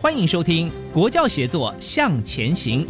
欢迎收听《国教协作向前行》。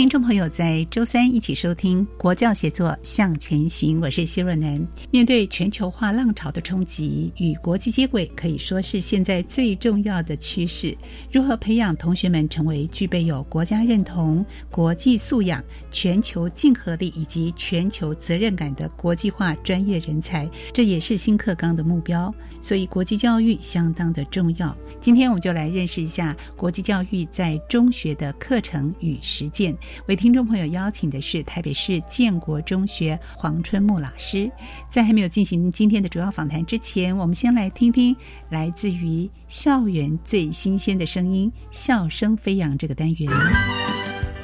听众朋友在周三一起收听《国教写作向前行》，我是谢若楠。面对全球化浪潮的冲击，与国际接轨可以说是现在最重要的趋势。如何培养同学们成为具备有国家认同、国际素养、全球竞合力以及全球责任感的国际化专业人才，这也是新课纲的目标。所以，国际教育相当的重要。今天我们就来认识一下国际教育在中学的课程与实践。为听众朋友邀请的是台北市建国中学黄春木老师。在还没有进行今天的主要访谈之前，我们先来听听来自于校园最新鲜的声音——笑声飞扬这个单元。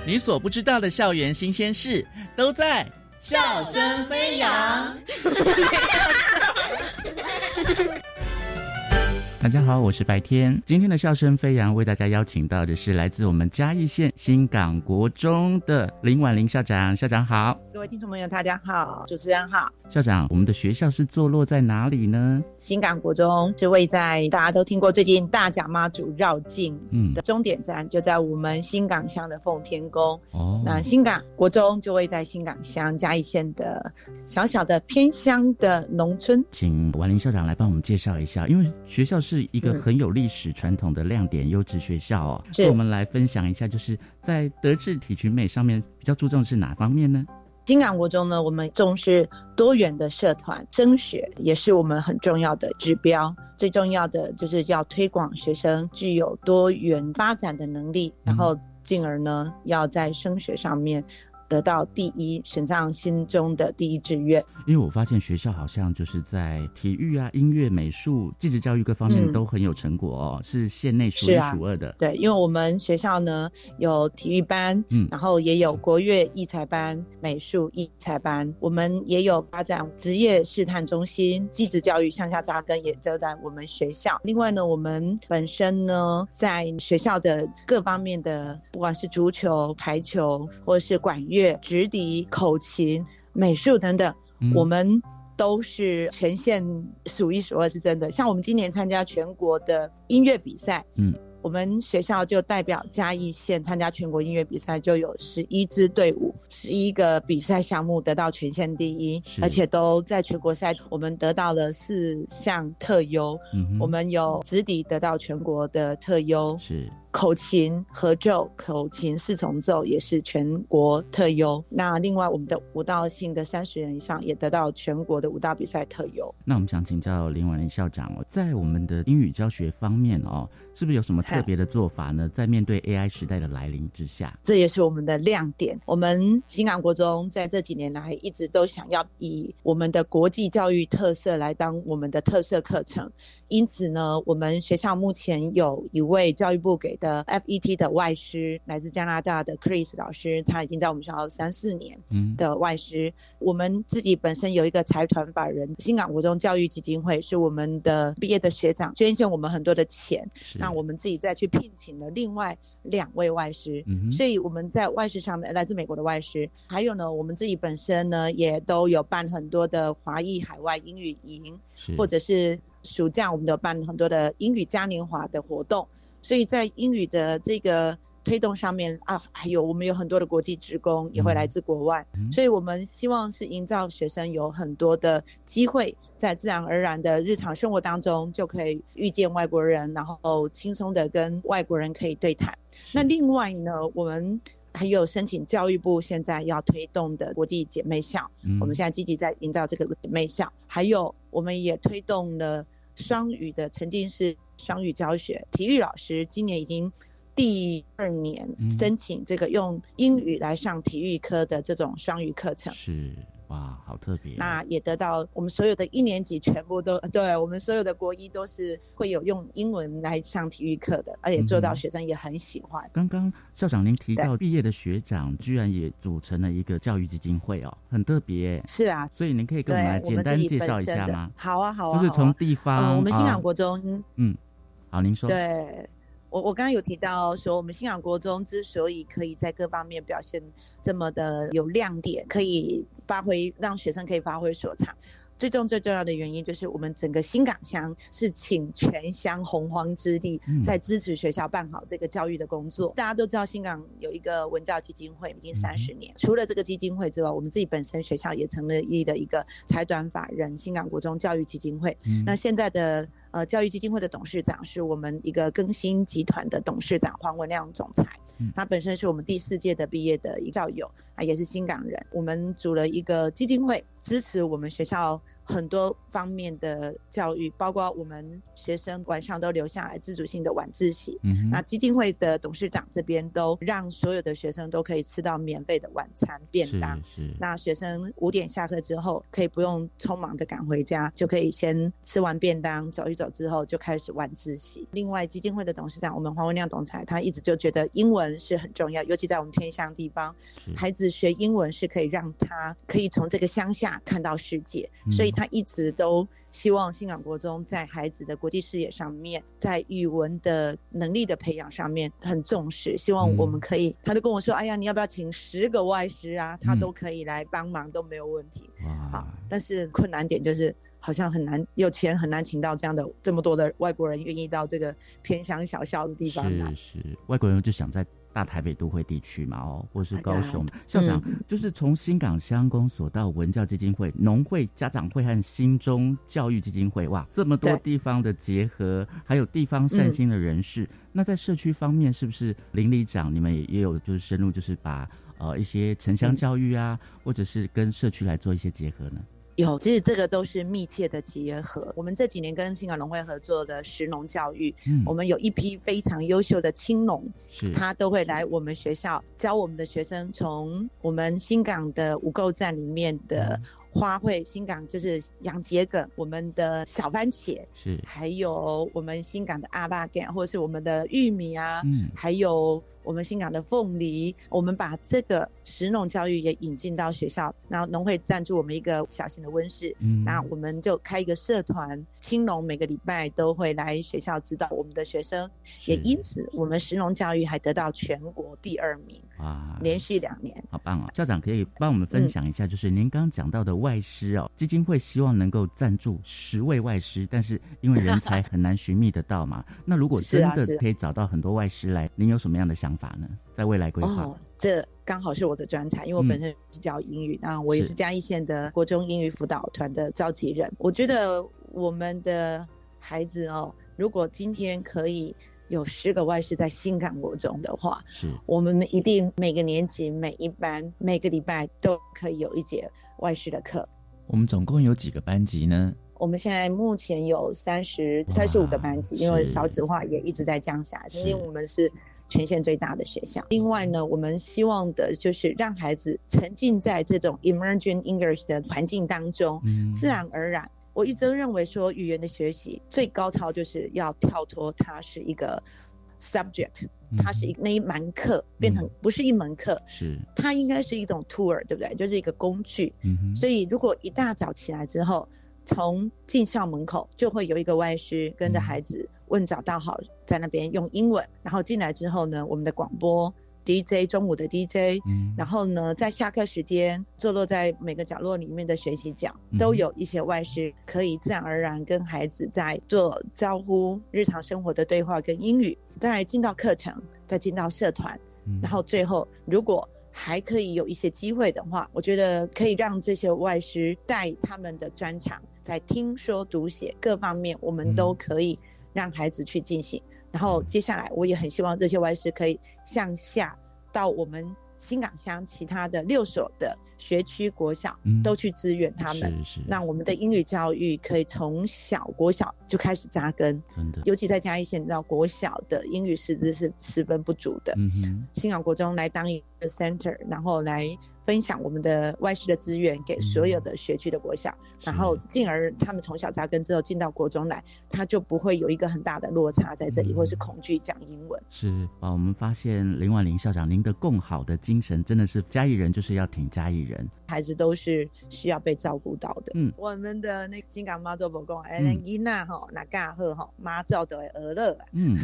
你所不知道的校园新鲜事，都在笑声飞扬。大家好，我是白天。今天的笑声飞扬为大家邀请到的是来自我们嘉义县新港国中的林婉玲校长。校长好，各位听众朋友，大家好，主持人好。校长，我们的学校是坐落在哪里呢？新港国中是位在大家都听过最近大甲妈祖绕境的终点站，就在我们新港乡的奉天宫。哦，那新港国中就位在新港乡嘉义县的小小的偏乡的农村。请婉玲校长来帮我们介绍一下，因为学校是。是一个很有历史传统的亮点优质学校哦，跟我们来分享一下，就是在德智体群美上面比较注重的是哪方面呢？金港国中呢，我们重视多元的社团升学，也是我们很重要的指标。最重要的就是要推广学生具有多元发展的能力，然后进而呢，要在升学上面。得到第一，选上心中的第一志愿。因为我发现学校好像就是在体育啊、音乐、美术、技职教育各方面都很有成果哦，是县内数一数二的。对，因为我们学校呢有体育班，嗯，然后也有国乐艺才班、美术艺才班，我们也有发展职业试探中心、技职教育向下扎根，也就在我们学校。另外呢，我们本身呢在学校的各方面的，不管是足球、排球或者是管乐。乐、直笛、口琴、美术等等，我们都是全县数一数二，是真的。像我们今年参加全国的音乐比赛，嗯。我们学校就代表嘉义县参加全国音乐比赛，就有十一支队伍，十一个比赛项目得到全县第一，而且都在全国赛，我们得到了四项特优。嗯，我们有直笛得到全国的特优，是口琴合奏、口琴四重奏也是全国特优。那另外我们的舞蹈性的三十人以上也得到全国的舞蹈比赛特优。那我们想请教林婉玲校长哦，在我们的英语教学方面哦，是不是有什么？特别的做法呢，在面对 AI 时代的来临之下，这也是我们的亮点。我们新港国中在这几年来一直都想要以我们的国际教育特色来当我们的特色课程。因此呢，我们学校目前有一位教育部给的 FET 的外师，来自加拿大的 Chris 老师，他已经在我们学校三四年的外师。我们自己本身有一个财团法人新港国中教育基金会，是我们的毕业的学长捐献我们很多的钱，那我们自己。再去聘请了另外两位外师，所以我们在外师上面来自美国的外师，还有呢，我们自己本身呢也都有办很多的华裔海外英语营，或者是暑假我们都办很多的英语嘉年华的活动，所以在英语的这个。推动上面啊，还有我们有很多的国际职工也会来自国外，所以我们希望是营造学生有很多的机会，在自然而然的日常生活当中就可以遇见外国人，然后轻松的跟外国人可以对谈。那另外呢，我们还有申请教育部现在要推动的国际姐妹校，我们现在积极在营造这个姐妹校，还有我们也推动了双语的沉浸式双语教学，体育老师今年已经。第二年申请这个用英语来上体育科的这种双语课程。是哇，好特别。那也得到我们所有的一年级全部都 对我们所有的国一都是会有用英文来上体育课的，而且做到学生也很喜欢。刚刚校长您提到毕业的学长居然也组成了一个教育基金会哦，很特别。是啊，所以您可以跟我们来简单介绍一下吗？好啊，好啊，就是从地方，我们新港国中，嗯，好，您说。对。我我刚刚有提到说，我们新港国中之所以可以在各方面表现这么的有亮点，可以发挥让学生可以发挥所长。最重最重要的原因就是我们整个新港乡是请全乡洪荒之力在支持学校办好这个教育的工作。大家都知道新港有一个文教基金会，已经三十年。除了这个基金会之外，我们自己本身学校也成立了一个财团法人新港国中教育基金会。那现在的呃教育基金会的董事长是我们一个更新集团的董事长黄文亮总裁，他本身是我们第四届的毕业的一校友啊，也是新港人。我们组了一个基金会，支持我们学校。很多方面的教育，包括我们学生晚上都留下来自主性的晚自习。嗯，那基金会的董事长这边都让所有的学生都可以吃到免费的晚餐便当。是是。那学生五点下课之后，可以不用匆忙的赶回家，就可以先吃完便当，走一走之后就开始晚自习。另外，基金会的董事长我们黄文亮总裁，他一直就觉得英文是很重要，尤其在我们偏乡地方，孩子学英文是可以让他可以从这个乡下看到世界，所以。他一直都希望新港国中在孩子的国际视野上面，在语文的能力的培养上面很重视，希望我们可以，他就跟我说：“哎呀，你要不要请十个外师啊？他都可以来帮忙，都没有问题。”好，但是困难点就是好像很难，有钱很难请到这样的这么多的外国人愿意到这个偏乡小校的地方来。是是，外国人就想在。大台北都会地区嘛，哦，或是高雄。校长，就是从新港乡公所到文教基金会、农会、家长会和新中教育基金会，哇，这么多地方的结合，还有地方善心的人士。那在社区方面，是不是林里长你们也也有就是深入，就是把呃一些城乡教育啊，或者是跟社区来做一些结合呢？有，其实这个都是密切的结合。我们这几年跟新港农会合作的石农教育，嗯，我们有一批非常优秀的青农，是，他都会来我们学校教我们的学生，从我们新港的五购站里面的花卉，新港就是洋桔梗，我们的小番茄，是，还有我们新港的阿巴干，或者是我们的玉米啊，嗯，还有。我们新港的凤梨，我们把这个食农教育也引进到学校，然后农会赞助我们一个小型的温室，嗯，那我们就开一个社团，青农每个礼拜都会来学校指导我们的学生，也因此我们食农教育还得到全国第二名，啊，连续两年，好棒哦！校长可以帮我们分享一下，就是您刚刚讲到的外师哦，基金会希望能够赞助十位外师，但是因为人才 很难寻觅得到嘛，那如果真的可以找到很多外师来，您有什么样的想？法呢，在未来规划，哦，这刚好是我的专长，因为我本身是教英语，那我也是嘉义县的国中英语辅导团的召集人。我觉得我们的孩子哦，如果今天可以有十个外师在新港国中的话，是。我们一定每个年级每一班每个礼拜都可以有一节外师的课。我们总共有几个班级呢？我们现在目前有三十三十五个班级，因为少子化也一直在降下来，因为我们是全县最大的学校。另外呢，我们希望的就是让孩子沉浸在这种 emerging English 的环境当中，自然而然。我一直认为说，语言的学习最高超就是要跳脱它是一个 subject，它是一那一门课变成不是一门课，是它应该是一种 tour，对不对？就是一个工具。所以如果一大早起来之后，从进校门口就会有一个外师跟着孩子问早到好，在那边用英文，然后进来之后呢，我们的广播。DJ 中午的 DJ，嗯，然后呢，在下课时间坐落在每个角落里面的学习角，都有一些外师可以自然而然跟孩子在做招呼、日常生活的对话跟英语。再进到课程，再进到社团，然后最后如果还可以有一些机会的话，我觉得可以让这些外师带他们的专长，在听说读写各方面，我们都可以让孩子去进行。然后接下来，我也很希望这些外师可以向下到我们新港乡其他的六所的学区国小，都去支援他们，让我们的英语教育可以从小国小就开始扎根。真的，尤其在嘉义县，到国小的英语师资是十分不足的。嗯哼，新港国中来当一个 center，然后来。分享我们的外事的资源给所有的学区的国小，然后进而他们从小扎根之后进到国中来，他就不会有一个很大的落差在这里，或是恐惧讲英文。是啊，我们发现林婉玲校长您的共好的精神真的是嘉义人就是要挺嘉义人，孩子都是需要被照顾到的。嗯，我们的那金港妈祖伯公哎，伊娜哈那嘎赫哈妈照的俄乐。嗯，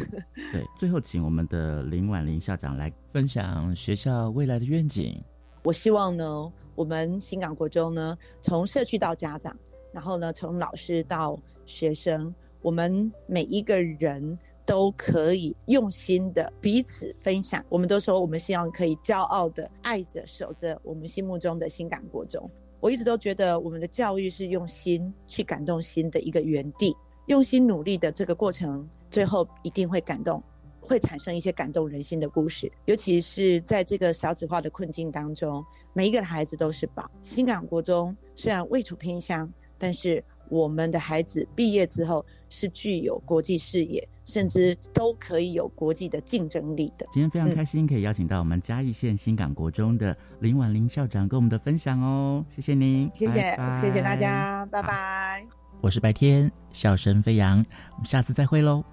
对，最后请我们的林婉玲校长来分享学校未来的愿景。我希望呢，我们新港国中呢，从社区到家长，然后呢，从老师到学生，我们每一个人都可以用心的彼此分享。我们都说，我们希望可以骄傲的爱着、守着我们心目中的新港国中。我一直都觉得，我们的教育是用心去感动心的一个园地，用心努力的这个过程，最后一定会感动。会产生一些感动人心的故事，尤其是在这个少子化的困境当中，每一个孩子都是宝。新港国中虽然位处偏乡，但是我们的孩子毕业之后是具有国际视野，甚至都可以有国际的竞争力的。今天非常开心可以邀请到我们嘉义县新港国中的林婉玲校长跟我们的分享哦，谢谢您，谢谢，谢谢大家，拜拜。我是白天，笑声飞扬，我们下次再会喽。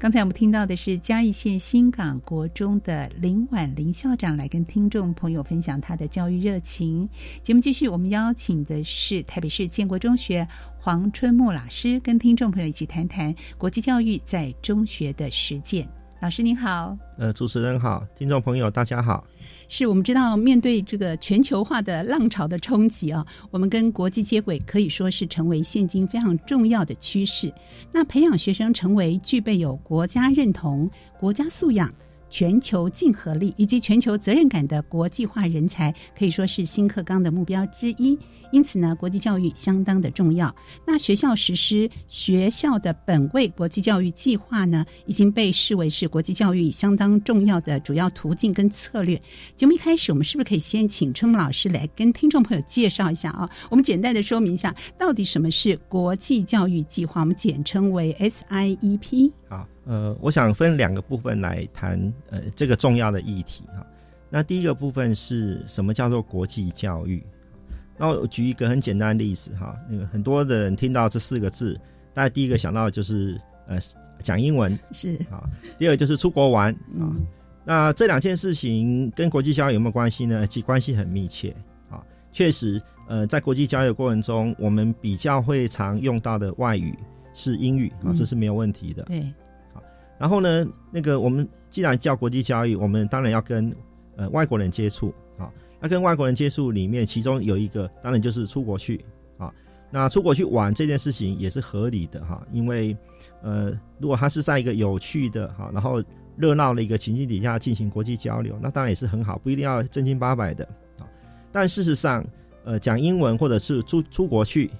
刚才我们听到的是嘉义县新港国中的林婉玲校长来跟听众朋友分享她的教育热情。节目继续，我们邀请的是台北市建国中学黄春木老师，跟听众朋友一起谈谈国际教育在中学的实践。老师您好，呃，主持人好，听众朋友大家好。是我们知道，面对这个全球化的浪潮的冲击啊，我们跟国际接轨可以说是成为现今非常重要的趋势。那培养学生成为具备有国家认同、国家素养。全球竞合力以及全球责任感的国际化人才，可以说是新课纲的目标之一。因此呢，国际教育相当的重要。那学校实施学校的本位国际教育计划呢，已经被视为是国际教育相当重要的主要途径跟策略。节目一开始，我们是不是可以先请春木老师来跟听众朋友介绍一下啊？我们简单的说明一下，到底什么是国际教育计划？我们简称为 SIEP。好。呃，我想分两个部分来谈呃这个重要的议题哈。那第一个部分是什么叫做国际教育？那我举一个很简单的例子哈，那个很多的人听到这四个字，大家第一个想到的就是呃讲英文是啊，第二就是出国玩啊。那这两件事情跟国际教育有没有关系呢？其关系很密切啊。确实，呃，在国际交流过程中，我们比较会常用到的外语是英语啊，这是没有问题的。对。然后呢，那个我们既然叫国际教育，我们当然要跟呃外国人接触啊。那跟外国人接触里面，其中有一个当然就是出国去啊。那出国去玩这件事情也是合理的哈，因为呃，如果他是在一个有趣的哈，然后热闹的一个情境底下进行国际交流，那当然也是很好，不一定要正经八百的啊。但事实上，呃，讲英文或者是出出国去，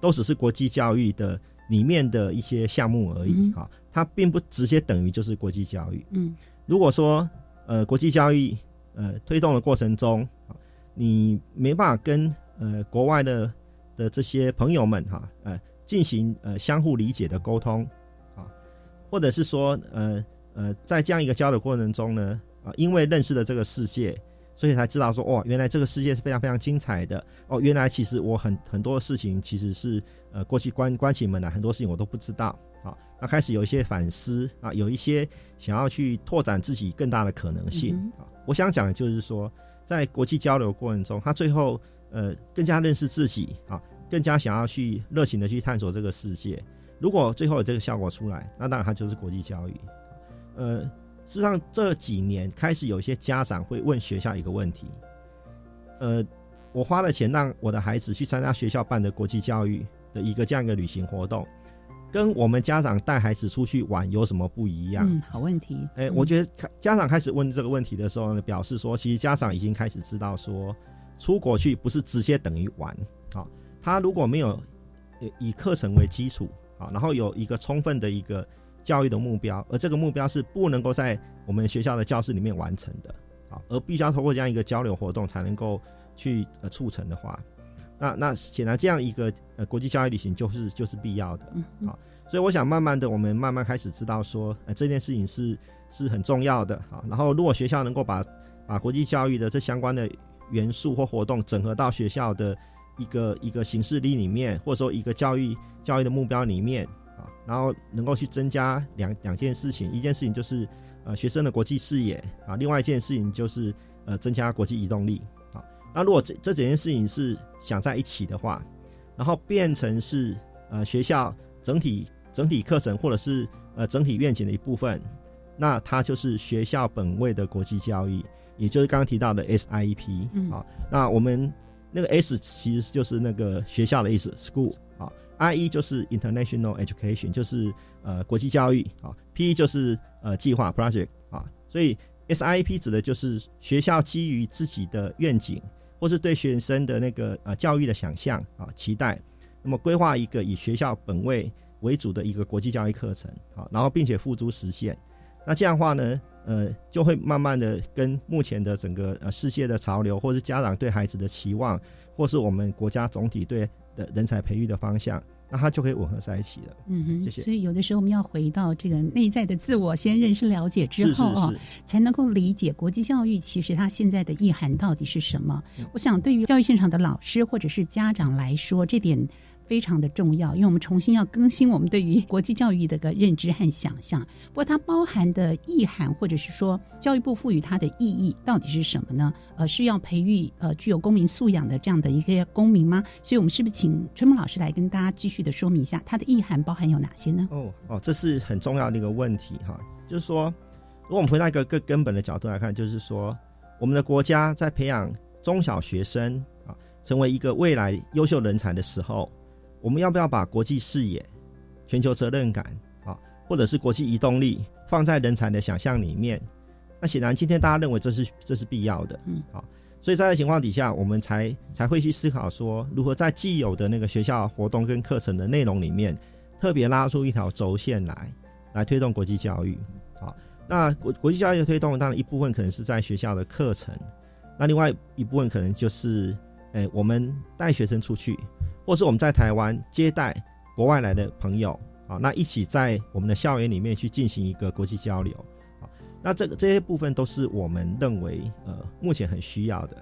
都只是国际教育的里面的一些项目而已啊。它并不直接等于就是国际教育。嗯，如果说呃国际教育呃推动的过程中啊，你没办法跟呃国外的的这些朋友们哈呃进行呃相互理解的沟通啊，或者是说呃呃在这样一个交流过程中呢啊，因为认识了这个世界，所以才知道说哦，原来这个世界是非常非常精彩的哦，原来其实我很很多事情其实是呃过去关关起门来很多事情我都不知道啊，那开始有一些反思啊，有一些想要去拓展自己更大的可能性啊。我想讲的就是说，在国际交流过程中，他最后呃更加认识自己啊，更加想要去热情的去探索这个世界。如果最后有这个效果出来，那当然它就是国际教育。呃，事实上这几年开始有一些家长会问学校一个问题：，呃，我花了钱让我的孩子去参加学校办的国际教育的一个这样一个旅行活动，跟我们家长带孩子出去玩有什么不一样？嗯，好问题。哎，我觉得家长开始问这个问题的时候呢，表示说，其实家长已经开始知道说，出国去不是直接等于玩。好，他如果没有以课程为基础。啊，然后有一个充分的一个教育的目标，而这个目标是不能够在我们学校的教室里面完成的，啊，而必须要通过这样一个交流活动才能够去呃促成的话，那那显然这样一个呃国际教育旅行就是就是必要的，啊，所以我想慢慢的我们慢慢开始知道说，呃这件事情是是很重要的，啊，然后如果学校能够把把国际教育的这相关的元素或活动整合到学校的。一个一个形式力里面，或者说一个教育教育的目标里面啊，然后能够去增加两两件事情，一件事情就是呃学生的国际视野啊，另外一件事情就是呃增加国际移动力啊。那如果这这几件事情是想在一起的话，然后变成是呃学校整体整体课程或者是呃整体愿景的一部分，那它就是学校本位的国际教育，也就是刚刚提到的 SIEP 嗯啊。那我们。那个 S 其实就是那个学校的意思，school 啊，I E 就是 international education，就是呃国际教育啊，P 就是呃计划 project 啊，所以 S I E P 指的就是学校基于自己的愿景或是对学生的那个呃教育的想象啊期待，那么规划一个以学校本位为主的一个国际教育课程啊，然后并且付诸实现，那这样的话呢？呃，就会慢慢的跟目前的整个呃世界的潮流，或是家长对孩子的期望，或是我们国家总体对的人才培育的方向，那它就可以吻合在一起了。嗯哼，谢谢。所以有的时候我们要回到这个内在的自我，先认识了解之后啊，才能够理解国际教育其实它现在的意涵到底是什么。我想对于教育现场的老师或者是家长来说，这点。非常的重要，因为我们重新要更新我们对于国际教育的个认知和想象。不过它包含的意涵，或者是说教育部赋予它的意义到底是什么呢？呃，是要培育呃具有公民素养的这样的一个公民吗？所以我们是不是请春梦老师来跟大家继续的说明一下它的意涵包含有哪些呢？哦哦，这是很重要的一个问题哈，就是说，如果我们回到一个更根本的角度来看，就是说，我们的国家在培养中小学生啊，成为一个未来优秀人才的时候。我们要不要把国际视野、全球责任感啊，或者是国际移动力放在人才的想象里面？那显然今天大家认为这是这是必要的，嗯，啊，所以在这情况底下，我们才才会去思考说，如何在既有的那个学校活动跟课程的内容里面，特别拉出一条轴线来，来推动国际教育。好，那国国际教育的推动，当然一部分可能是在学校的课程，那另外一部分可能就是，诶，我们带学生出去。或是我们在台湾接待国外来的朋友啊，那一起在我们的校园里面去进行一个国际交流啊，那这个这些部分都是我们认为呃目前很需要的，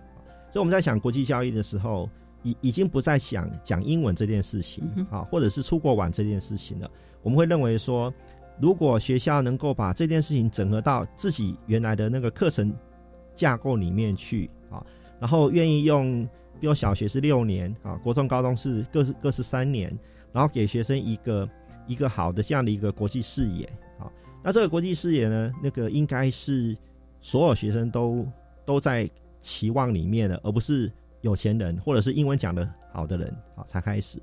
所以我们在想国际交易的时候，已已经不再想讲英文这件事情啊，或者是出国玩这件事情了。我们会认为说，如果学校能够把这件事情整合到自己原来的那个课程架构里面去啊，然后愿意用。比如小学是六年啊，国中、高中是各是各是三年，然后给学生一个一个好的这样的一个国际视野啊。那这个国际视野呢，那个应该是所有学生都都在期望里面的，而不是有钱人或者是英文讲的好的人啊才开始。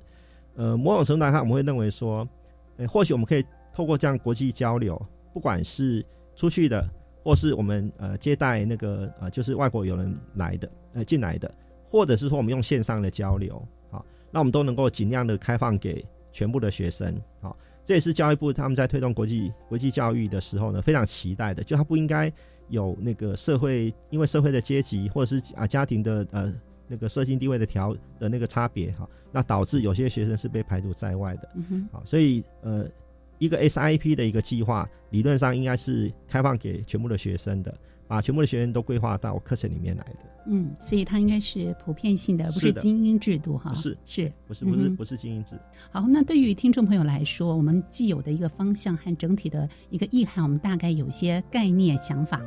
呃，某种程度来看，我们会认为说，呃，或许我们可以透过这样国际交流，不管是出去的，或是我们呃接待那个呃就是外国友人来的呃进来的。或者是说我们用线上的交流，好，那我们都能够尽量的开放给全部的学生，好，这也是教育部他们在推动国际国际教育的时候呢，非常期待的，就他不应该有那个社会因为社会的阶级或者是啊家庭的呃那个社经地位的调的那个差别哈，那导致有些学生是被排除在外的，好，所以呃一个 SIP 的一个计划理论上应该是开放给全部的学生的。把全部的学员都规划到课程里面来的。嗯，所以它应该是普遍性的，而不是精英制度哈。是是，不是不是不是精英制。好，那对于听众朋友来说，我们既有的一个方向和整体的一个意涵，我们大概有些概念想法。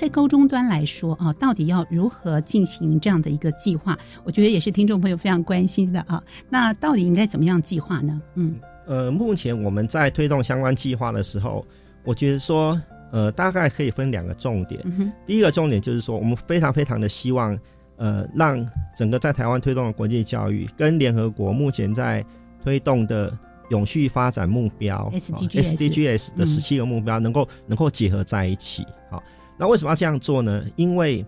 在高中端来说啊，到底要如何进行这样的一个计划？我觉得也是听众朋友非常关心的啊。那到底应该怎么样计划呢？嗯，呃，目前我们在推动相关计划的时候，我觉得说，呃，大概可以分两个重点。第一个重点就是说，我们非常非常的希望，呃，让整个在台湾推动的国际教育跟联合国目前在推动的永续发展目标 SDGs 的十七个目标能够能够结合在一起。好。那为什么要这样做呢？因为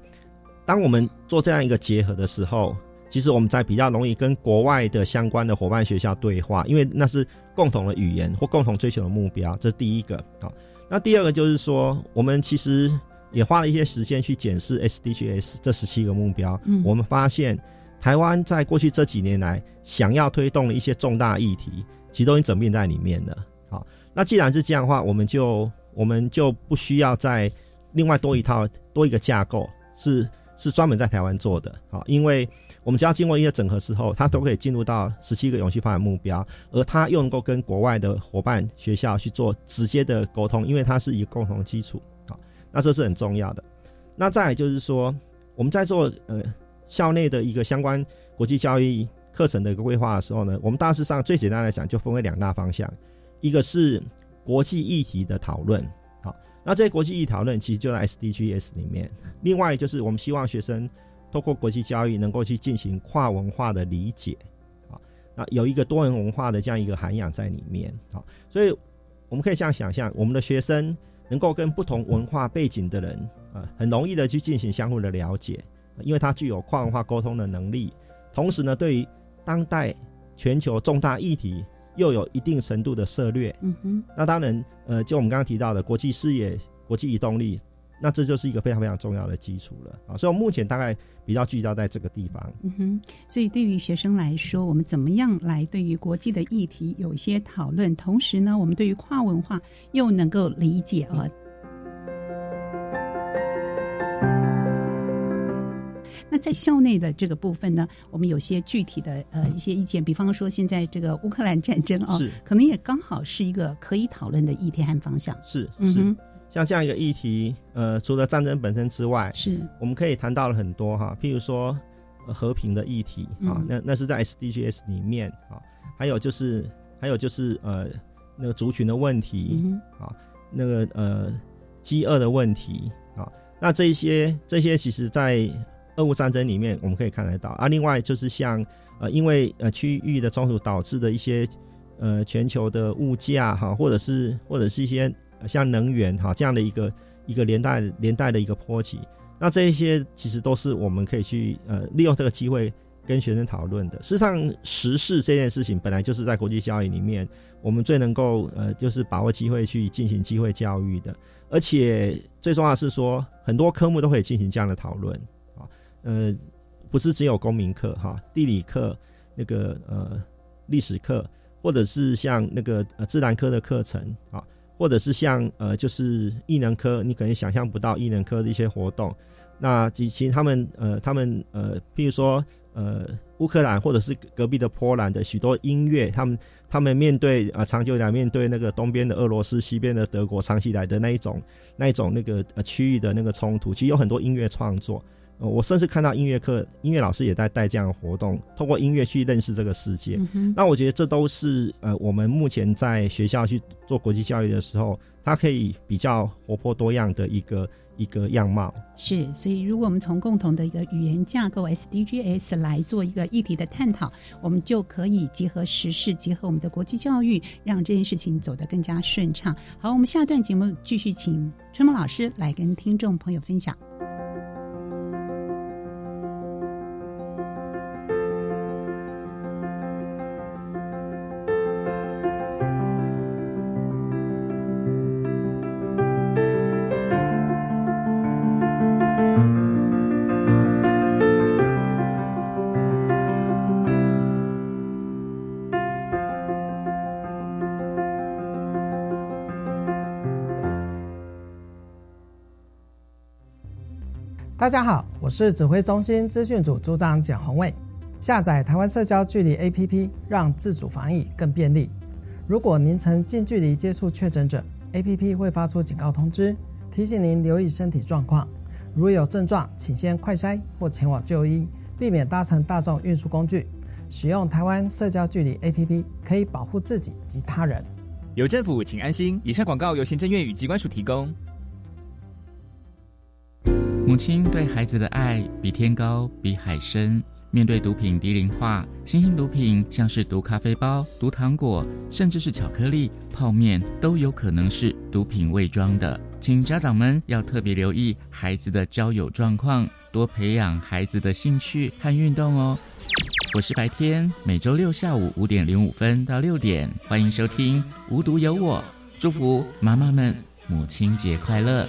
当我们做这样一个结合的时候，其实我们在比较容易跟国外的相关的伙伴学校对话，因为那是共同的语言或共同追求的目标。这是第一个啊。那第二个就是说，我们其实也花了一些时间去检视 SDGs 这十七个目标。嗯，我们发现台湾在过去这几年来想要推动的一些重大议题，其实都已经整并在里面了。好，那既然是这样的话，我们就我们就不需要再。另外多一套多一个架构是是专门在台湾做的，好，因为我们只要经过一些整合之后，它都可以进入到十七个永续发展目标，而它又能够跟国外的伙伴学校去做直接的沟通，因为它是一个共同基础，好，那这是很重要的。那再就是说，我们在做呃校内的一个相关国际教育课程的一个规划的时候呢，我们大致上最简单来讲就分为两大方向，一个是国际议题的讨论。那这些国际议讨论其实就在 SDGs 里面。另外就是我们希望学生透过国际教育能够去进行跨文化的理解，啊，那有一个多元文化的这样一个涵养在里面，啊，所以我们可以这样想象，我们的学生能够跟不同文化背景的人，啊，很容易的去进行相互的了解，因为他具有跨文化沟通的能力，同时呢，对于当代全球重大议题。又有一定程度的涉略，嗯哼，那当然，呃，就我们刚刚提到的国际视野、国际移动力，那这就是一个非常非常重要的基础了啊。所以，我目前大概比较聚焦在这个地方，嗯哼。所以，对于学生来说，我们怎么样来对于国际的议题有一些讨论，同时呢，我们对于跨文化又能够理解啊。那在校内的这个部分呢，我们有些具体的呃一些意见，比方说现在这个乌克兰战争啊，可能也刚好是一个可以讨论的议题和方向。是，是，像这样一个议题，呃，除了战争本身之外，是。我们可以谈到了很多哈，譬如说和平的议题啊，那那是在 SDGs 里面啊，还有就是还有就是呃那个族群的问题嗯啊，那个呃饥饿的问题啊，那这一些这些其实在俄乌战争里面，我们可以看得到啊。另外就是像呃，因为呃区域的冲突导致的一些呃全球的物价哈，或者是或者是一些像能源哈这样的一个一个连带连带的一个波及。那这一些其实都是我们可以去呃利用这个机会跟学生讨论的。事实上，时事这件事情本来就是在国际教育里面我们最能够呃就是把握机会去进行机会教育的。而且最重要的是说，很多科目都可以进行这样的讨论。呃，不是只有公民课哈，地理课、那个呃历史课，或者是像那个呃自然科的课程啊，或者是像呃就是艺能科，你可能想象不到艺能科的一些活动。那其其实他们呃他们呃，譬如说呃乌克兰或者是隔壁的波兰的许多音乐，他们他们面对啊长久以来面对那个东边的俄罗斯、西边的德国长期以来的那一种那一种那个呃区域的那个冲突，其实有很多音乐创作。我甚至看到音乐课，音乐老师也在带这样的活动，通过音乐去认识这个世界。那我觉得这都是呃，我们目前在学校去做国际教育的时候，它可以比较活泼多样的一个一个样貌。是，所以如果我们从共同的一个语言架构 SDGs 来做一个议题的探讨，我们就可以结合时事，结合我们的国际教育，让这件事情走得更加顺畅。好，我们下段节目继续请春梦老师来跟听众朋友分享。大家好，我是指挥中心资讯组组长简宏伟。下载台湾社交距离 APP，让自主防疫更便利。如果您曾近距离接触确诊者，APP 会发出警告通知，提醒您留意身体状况。如有症状，请先快筛或前往就医，避免搭乘大众运输工具。使用台湾社交距离 APP 可以保护自己及他人。有政府，请安心。以上广告由行政院与机关署提供。母亲对孩子的爱比天高，比海深。面对毒品低龄化，新型毒品像是毒咖啡包、毒糖果，甚至是巧克力、泡面，都有可能是毒品伪装的。请家长们要特别留意孩子的交友状况，多培养孩子的兴趣和运动哦。我是白天，每周六下午五点零五分到六点，欢迎收听《无独有我》，祝福妈妈们母亲节快乐。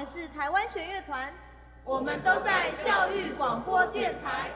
我们是台湾弦乐团，我们都在教育广播电台。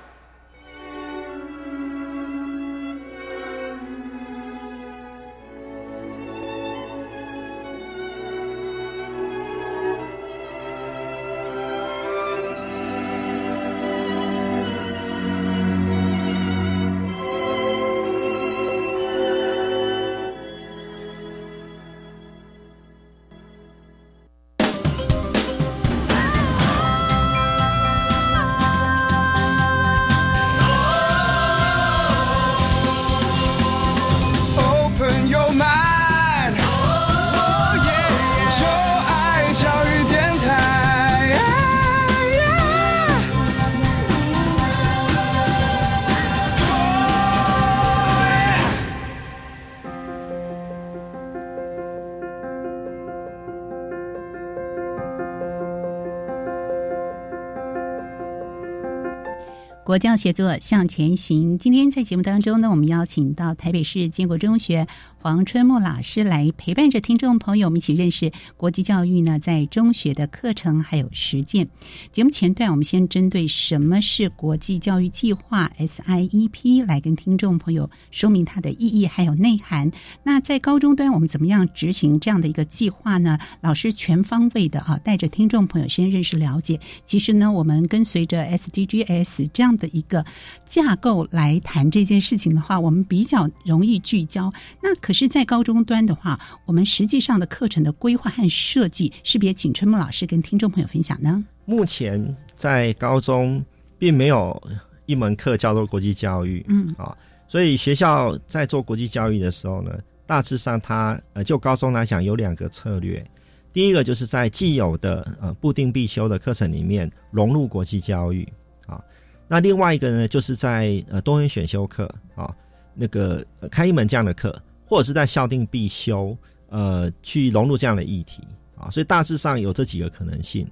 国教协作向前行。今天在节目当中呢，我们邀请到台北市建国中学。黄春木老师来陪伴着听众朋友我们一起认识国际教育呢，在中学的课程还有实践。节目前段，我们先针对什么是国际教育计划 （SIEP） 来跟听众朋友说明它的意义还有内涵。那在高中端，我们怎么样执行这样的一个计划呢？老师全方位的啊，带着听众朋友先认识了解。其实呢，我们跟随着 SDGs 这样的一个架构来谈这件事情的话，我们比较容易聚焦。那可是，在高中端的话，我们实际上的课程的规划和设计，是不是请春木老师跟听众朋友分享呢？目前在高中并没有一门课叫做国际教育，嗯啊，所以学校在做国际教育的时候呢，大致上它呃就高中来讲有两个策略，第一个就是在既有的呃固定必修的课程里面融入国际教育啊，那另外一个呢，就是在呃多元选修课啊，那个开一门这样的课。或者是在校定必修，呃，去融入这样的议题啊，所以大致上有这几个可能性。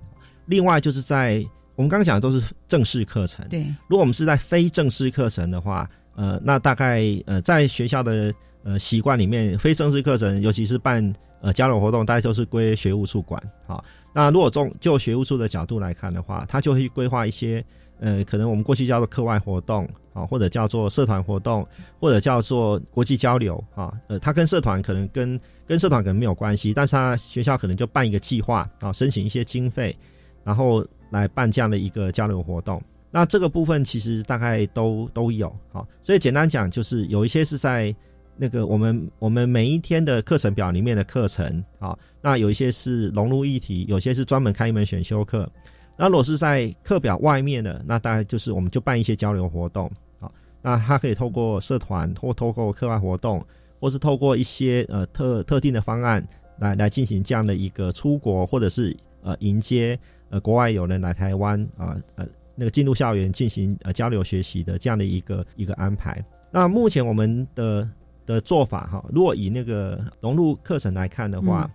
另外，就是在我们刚刚讲的都是正式课程，对。如果我们是在非正式课程的话，呃，那大概呃，在学校的呃习惯里面，非正式课程，尤其是办呃交流活动，大概都是归学务处管。好，那如果从就学务处的角度来看的话，他就会规划一些。呃，可能我们过去叫做课外活动啊，或者叫做社团活动，或者叫做国际交流啊。呃，他跟社团可能跟跟社团可能没有关系，但是他学校可能就办一个计划啊，申请一些经费，然后来办这样的一个交流活动。那这个部分其实大概都都有啊。所以简单讲，就是有一些是在那个我们我们每一天的课程表里面的课程啊，那有一些是融入议题，有些是专门开一门选修课。那如果是在课表外面的，那大概就是我们就办一些交流活动，那他可以透过社团或透过课外活动，或是透过一些呃特特定的方案来来进行这样的一个出国或者是呃迎接呃国外友人来台湾啊呃那个进入校园进行呃交流学习的这样的一个一个安排。那目前我们的的做法哈，如果以那个融入课程来看的话。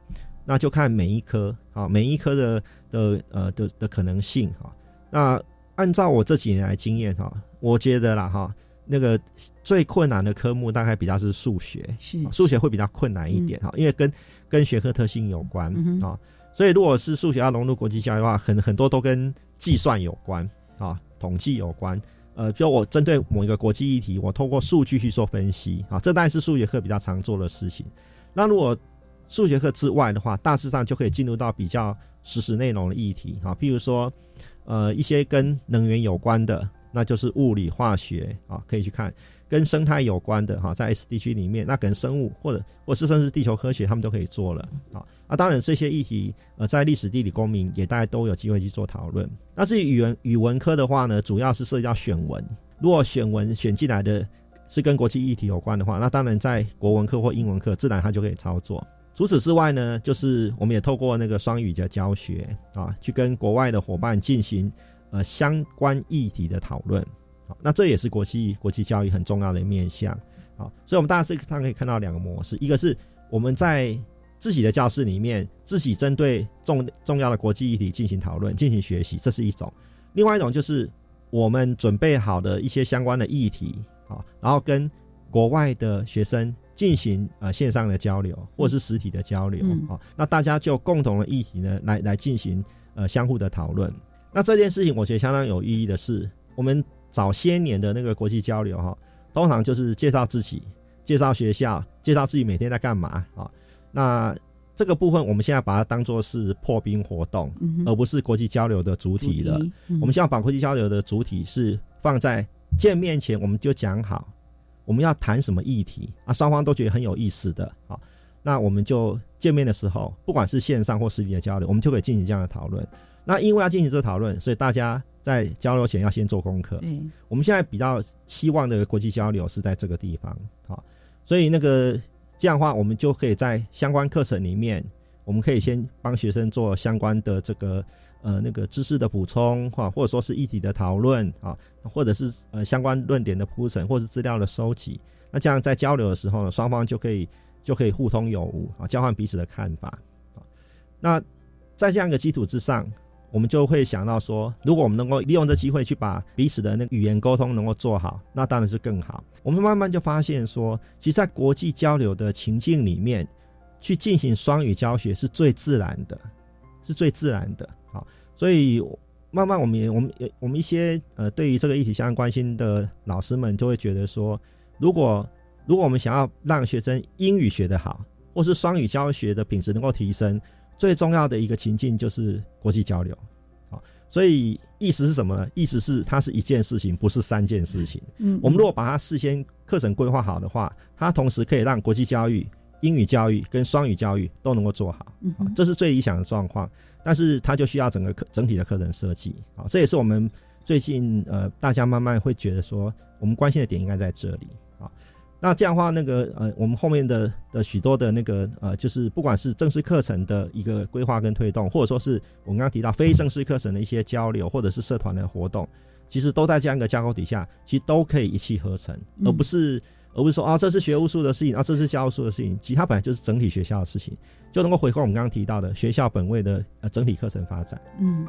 那就看每一科啊，每一科的的呃的的可能性哈。那按照我这几年来经验哈，我觉得啦哈，那个最困难的科目大概比较是数学，是数学会比较困难一点哈，因为跟跟学科特性有关啊。所以如果是数学要融入国际教育的话，很很多都跟计算有关啊，统计有关。呃，比如我针对某一个国际议题，我通过数据去做分析啊，这当然是数学课比较常做的事情。那如果数学课之外的话，大致上就可以进入到比较实时内容的议题啊，譬如说。呃，一些跟能源有关的，那就是物理化学啊，可以去看；跟生态有关的哈，在 S D 区里面，那可能生物或者或是甚至地球科学，他们都可以做了啊。啊，当然这些议题呃，在历史、地理、公民也大家都有机会去做讨论。那至于语文语文科的话呢，主要是涉及到选文。如果选文选进来的是跟国际议题有关的话，那当然在国文课或英文课，自然它就可以操作。除此之外呢，就是我们也透过那个双语的教学啊，去跟国外的伙伴进行呃相关议题的讨论。好，那这也是国际国际教育很重要的面向。好，所以我们大致上可以看到两个模式：一个是我们在自己的教室里面自己针对重重要的国际议题进行讨论、进行学习，这是一种；另外一种就是我们准备好的一些相关的议题，好，然后跟国外的学生。进行呃线上的交流，或者是实体的交流啊，那大家就共同的议题呢，来来进行呃相互的讨论。那这件事情我觉得相当有意义的是，我们早些年的那个国际交流哈，通常就是介绍自己、介绍学校、介绍自己每天在干嘛啊。那这个部分我们现在把它当做是破冰活动，而不是国际交流的主体了。我们希望把国际交流的主体是放在见面前，我们就讲好。我们要谈什么议题啊？双方都觉得很有意思的啊，那我们就见面的时候，不管是线上或实体的交流，我们就可以进行这样的讨论。那因为要进行这个讨论，所以大家在交流前要先做功课。嗯，我们现在比较希望的国际交流是在这个地方啊，所以那个这样的话，我们就可以在相关课程里面，我们可以先帮学生做相关的这个。呃，那个知识的补充哈，或者说是议题的讨论啊，或者是呃相关论点的铺陈，或是资料的收集。那这样在交流的时候呢，双方就可以就可以互通有无啊，交换彼此的看法啊。那在这样一个基础之上，我们就会想到说，如果我们能够利用这机会去把彼此的那个语言沟通能够做好，那当然是更好。我们慢慢就发现说，其实，在国际交流的情境里面，去进行双语教学是最自然的，是最自然的。所以慢慢，我们也我们我们一些呃，对于这个议题相当关心的老师们，就会觉得说，如果如果我们想要让学生英语学得好，或是双语教学的品质能够提升，最重要的一个情境就是国际交流。好，所以意思是什么呢？意思是它是一件事情，不是三件事情。嗯，我们如果把它事先课程规划好的话，它同时可以让国际教育、英语教育跟双语教育都能够做好。嗯，这是最理想的状况。但是它就需要整个课整体的课程设计啊，这也是我们最近呃大家慢慢会觉得说，我们关心的点应该在这里啊。那这样的话，那个呃，我们后面的的许多的那个呃，就是不管是正式课程的一个规划跟推动，或者说是我们刚刚提到非正式课程的一些交流，或者是社团的活动，其实都在这样一个架构底下，其实都可以一气呵成，而不是。而不是说啊，这是学务术的事情啊，这是教务处的事情，其实它本来就是整体学校的事情，就能够回馈我们刚刚提到的学校本位的呃整体课程发展。嗯。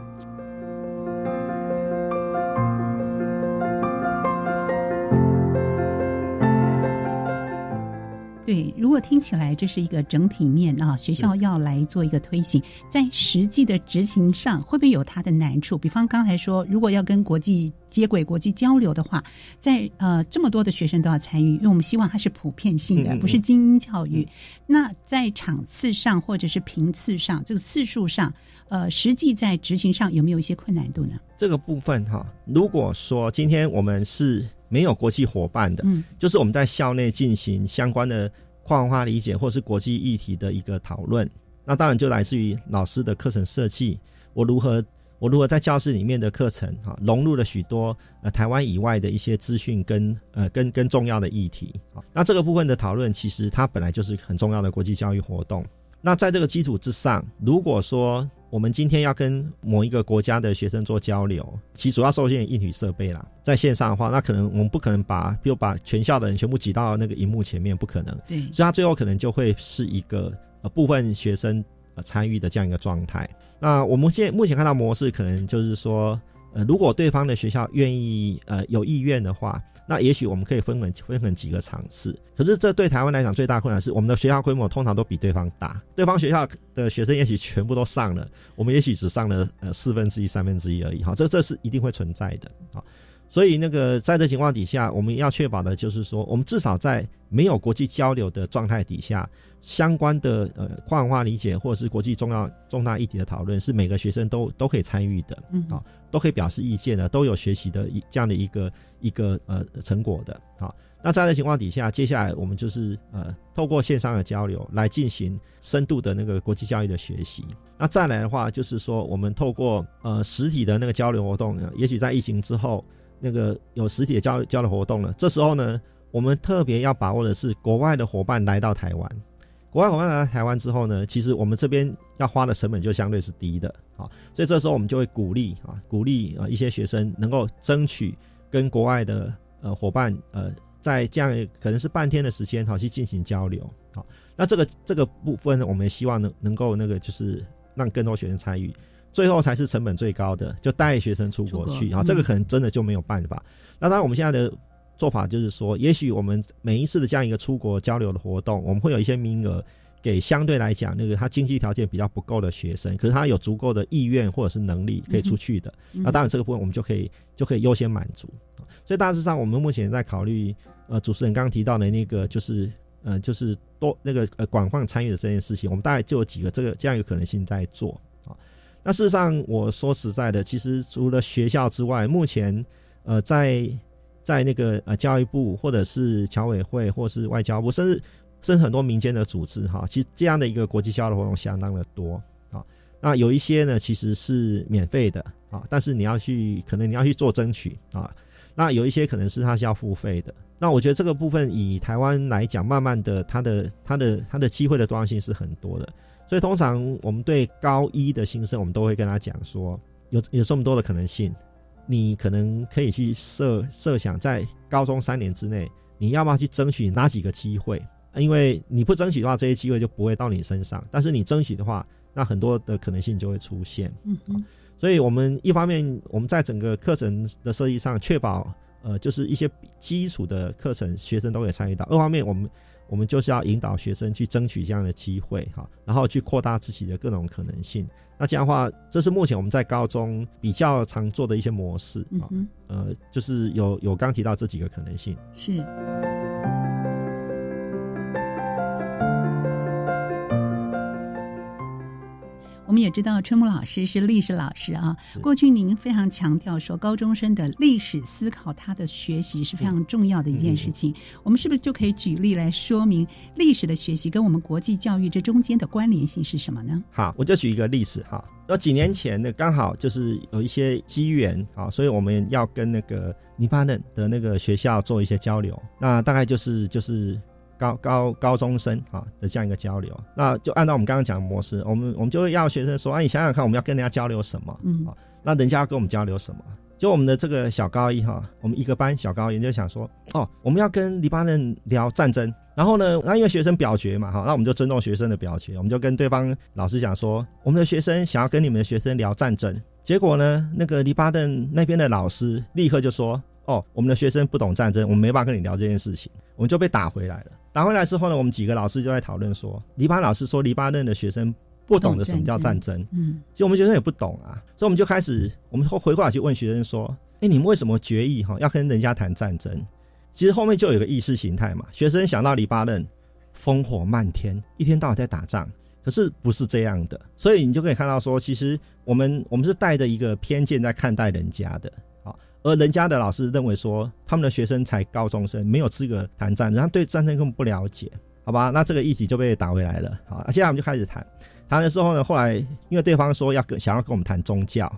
对，如果听起来这是一个整体面啊，学校要来做一个推行，在实际的执行上会不会有它的难处？比方刚才说，如果要跟国际接轨、国际交流的话，在呃这么多的学生都要参与，因为我们希望它是普遍性的，不是精英教育。那在场次上或者是频次上，这个次数上，呃，实际在执行上有没有一些困难度呢？这个部分哈，如果说今天我们是。没有国际伙伴的，嗯，就是我们在校内进行相关的跨文化理解或是国际议题的一个讨论。那当然就来自于老师的课程设计，我如何我如何在教室里面的课程哈融入了许多呃台湾以外的一些资讯跟呃跟跟重要的议题啊。那这个部分的讨论其实它本来就是很重要的国际教育活动。那在这个基础之上，如果说我们今天要跟某一个国家的学生做交流，其主要受限于硬体设备啦。在线上的话，那可能我们不可能把，比如把全校的人全部挤到那个荧幕前面，不可能。对，所以他最后可能就会是一个呃部分学生参与的这样一个状态。那我们现目前看到模式，可能就是说，呃，如果对方的学校愿意呃有意愿的话，那也许我们可以分成分成几个场次。可是这对台湾来讲最大困难是，我们的学校规模通常都比对方大，对方学校的学生也许全部都上了，我们也许只上了呃四分之一、三分之一而已。哈，这这是一定会存在的啊。所以，那个在这情况底下，我们要确保的就是说，我们至少在没有国际交流的状态底下，相关的呃跨文化理解或者是国际重要重大议题的讨论，是每个学生都都可以参与的，嗯，啊，都可以表示意见的，都有学习的一这样的一个一个呃成果的，啊，那在这情况底下，接下来我们就是呃透过线上的交流来进行深度的那个国际教育的学习。那再来的话，就是说我们透过呃实体的那个交流活动，也许在疫情之后。那个有实体的交交流活动了，这时候呢，我们特别要把握的是国外的伙伴来到台湾，国外伙伴来到台湾之后呢，其实我们这边要花的成本就相对是低的，啊，所以这时候我们就会鼓励啊，鼓励啊一些学生能够争取跟国外的呃伙伴呃在这样可能是半天的时间好去进行交流，好，那这个这个部分呢我们希望能能够那个就是让更多学生参与。最后才是成本最高的，就带学生出国去啊，这个可能真的就没有办法。那当然，我们现在的做法就是说，也许我们每一次的这样一个出国交流的活动，我们会有一些名额给相对来讲那个他经济条件比较不够的学生，可是他有足够的意愿或者是能力可以出去的。那当然，这个部分我们就可以就可以优先满足。所以大致上，我们目前在考虑呃，主持人刚刚提到的那个就是呃，就是多那个呃广泛参与的这件事情，我们大概就有几个这个这样一个可能性在做。那事实上，我说实在的，其实除了学校之外，目前，呃，在在那个呃教育部或者是侨委会或是外交部，甚至甚至很多民间的组织哈，其实这样的一个国际交流活动相当的多啊。那有一些呢，其实是免费的啊，但是你要去，可能你要去做争取啊。那有一些可能是它是要付费的。那我觉得这个部分以台湾来讲，慢慢的，它的它的它的机会的多样性是很多的。所以通常我们对高一的新生，我们都会跟他讲说，有有这么多的可能性，你可能可以去设设想，在高中三年之内，你要不要去争取哪几个机会？因为你不争取的话，这些机会就不会到你身上；但是你争取的话，那很多的可能性就会出现。嗯嗯。所以我们一方面我们在整个课程的设计上，确保呃就是一些基础的课程学生都可以参与到；二方面我们。我们就是要引导学生去争取这样的机会，哈，然后去扩大自己的各种可能性。那这样的话，这是目前我们在高中比较常做的一些模式，啊，呃，就是有有刚提到这几个可能性，是。我们也知道春木老师是历史老师啊。过去您非常强调说，高中生的历史思考，他的学习是非常重要的一件事情。我们是不是就可以举例来说明历史的学习跟我们国际教育这中间的关联性是什么呢？好，我就举一个例子哈。那几年前呢，刚好就是有一些机缘啊，所以我们要跟那个黎巴嫩的那个学校做一些交流。那大概就是就是。高高高中生啊的这样一个交流，那就按照我们刚刚讲的模式，我们我们就会要学生说，啊，你想想看，我们要跟人家交流什么？嗯，啊，那人家要跟我们交流什么？就我们的这个小高一哈，我们一个班小高一就想说，哦，我们要跟黎巴嫩聊战争，然后呢，那因为学生表决嘛，哈，那我们就尊重学生的表决，我们就跟对方老师讲说，我们的学生想要跟你们的学生聊战争，结果呢，那个黎巴嫩那边的老师立刻就说，哦，我们的学生不懂战争，我们没办法跟你聊这件事情，我们就被打回来了。打回来之后呢，我们几个老师就在讨论说，黎巴老师说黎巴嫩的学生不懂得什么叫战争，嗯，其实我们学生也不懂啊，所以我们就开始，我们回过来去问学生说，哎，你们为什么决议哈要跟人家谈战争？其实后面就有个意识形态嘛，学生想到黎巴嫩烽火漫天，一天到晚在打仗，可是不是这样的，所以你就可以看到说，其实我们我们是带着一个偏见在看待人家的。而人家的老师认为说，他们的学生才高中生，没有资格谈战争，他对战争根本不了解，好吧？那这个议题就被打回来了。好，现在我们就开始谈，谈的时候呢，后来因为对方说要跟想要跟我们谈宗教，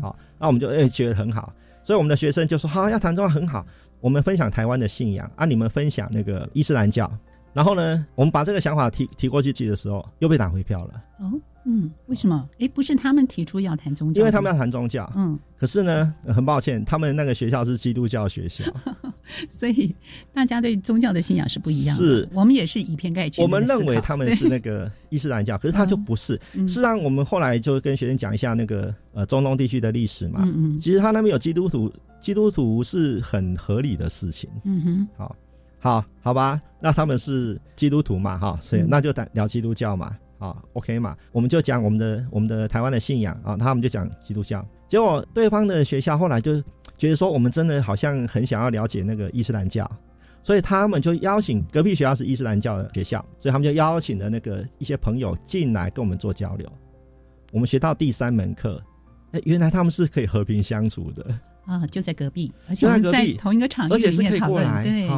好，那我们就诶觉得很好，所以我们的学生就说好，要谈宗教很好，我们分享台湾的信仰啊，你们分享那个伊斯兰教，然后呢，我们把这个想法提提过去的时候，又被打回票了。哦，嗯，为什么？哎，不是他们提出要谈宗教，因为他们要谈宗教。嗯，可是呢，很抱歉，他们那个学校是基督教学校，所以大家对宗教的信仰是不一样。是我们也是以偏概全。我们认为他们是那个 伊斯兰教，可是他就不是。实际上，我们后来就跟学生讲一下那个呃中东地区的历史嘛。嗯嗯，其实他那边有基督徒，基督徒是很合理的事情。嗯哼，好。好，好吧，那他们是基督徒嘛，哈，所以那就聊基督教嘛，啊，OK 嘛，我们就讲我们的我们的台湾的信仰啊，他们就讲基督教。结果对方的学校后来就觉得说，我们真的好像很想要了解那个伊斯兰教，所以他们就邀请隔壁学校是伊斯兰教的学校，所以他们就邀请了那个一些朋友进来跟我们做交流。我们学到第三门课，哎，原来他们是可以和平相处的啊，就在隔壁，而且在同一个场域里面过来，对。